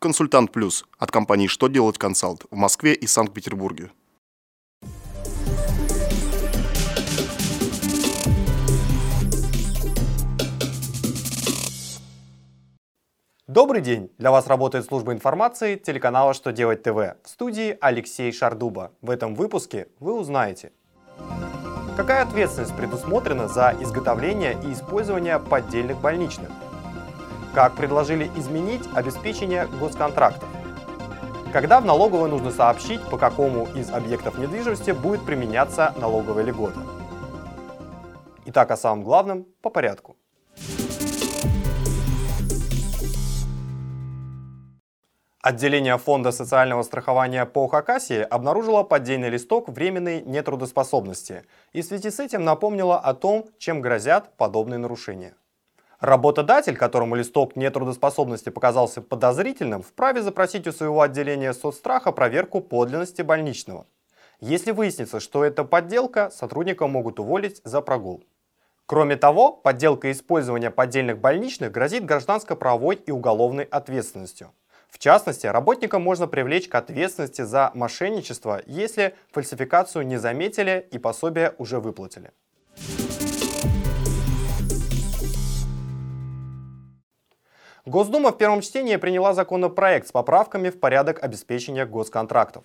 Консультант Плюс от компании «Что делать консалт» в Москве и Санкт-Петербурге. Добрый день! Для вас работает служба информации телеканала «Что делать ТВ» в студии Алексей Шардуба. В этом выпуске вы узнаете, какая ответственность предусмотрена за изготовление и использование поддельных больничных, как предложили изменить обеспечение госконтрактов, когда в налоговой нужно сообщить, по какому из объектов недвижимости будет применяться налоговая льгота. Итак, о самом главном по порядку. Отделение Фонда социального страхования по Хакасии обнаружило поддельный листок временной нетрудоспособности и в связи с этим напомнило о том, чем грозят подобные нарушения. Работодатель, которому листок нетрудоспособности показался подозрительным, вправе запросить у своего отделения соцстраха проверку подлинности больничного. Если выяснится, что это подделка, сотрудника могут уволить за прогул. Кроме того, подделка и использование поддельных больничных грозит гражданско-правовой и уголовной ответственностью. В частности, работника можно привлечь к ответственности за мошенничество, если фальсификацию не заметили и пособие уже выплатили. Госдума в первом чтении приняла законопроект с поправками в порядок обеспечения госконтрактов.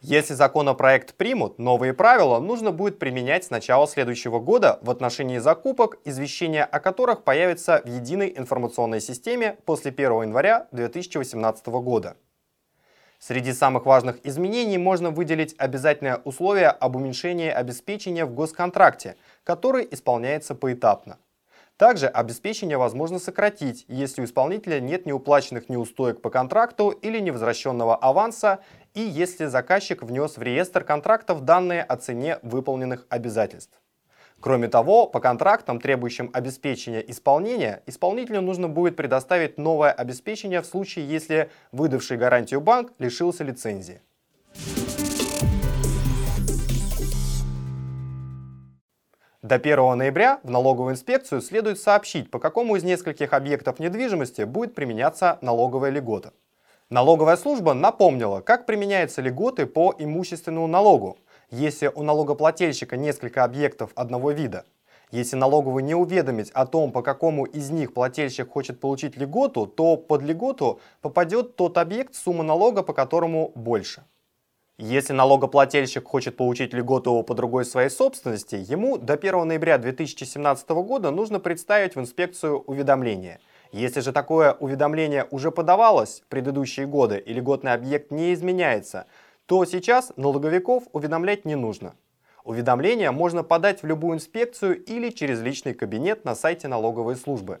Если законопроект примут, новые правила нужно будет применять с начала следующего года в отношении закупок, извещения о которых появятся в единой информационной системе после 1 января 2018 года. Среди самых важных изменений можно выделить обязательное условие об уменьшении обеспечения в госконтракте, который исполняется поэтапно. Также обеспечение возможно сократить, если у исполнителя нет неуплаченных неустоек по контракту или невозвращенного аванса, и если заказчик внес в реестр контрактов данные о цене выполненных обязательств. Кроме того, по контрактам, требующим обеспечения исполнения, исполнителю нужно будет предоставить новое обеспечение в случае, если выдавший гарантию банк лишился лицензии. До 1 ноября в налоговую инспекцию следует сообщить, по какому из нескольких объектов недвижимости будет применяться налоговая льгота. Налоговая служба напомнила, как применяются льготы по имущественному налогу, если у налогоплательщика несколько объектов одного вида. Если налоговую не уведомить о том, по какому из них плательщик хочет получить льготу, то под льготу попадет тот объект, сумма налога по которому больше. Если налогоплательщик хочет получить льготу по другой своей собственности, ему до 1 ноября 2017 года нужно представить в инспекцию уведомление. Если же такое уведомление уже подавалось в предыдущие годы и льготный объект не изменяется, то сейчас налоговиков уведомлять не нужно. Уведомление можно подать в любую инспекцию или через личный кабинет на сайте налоговой службы.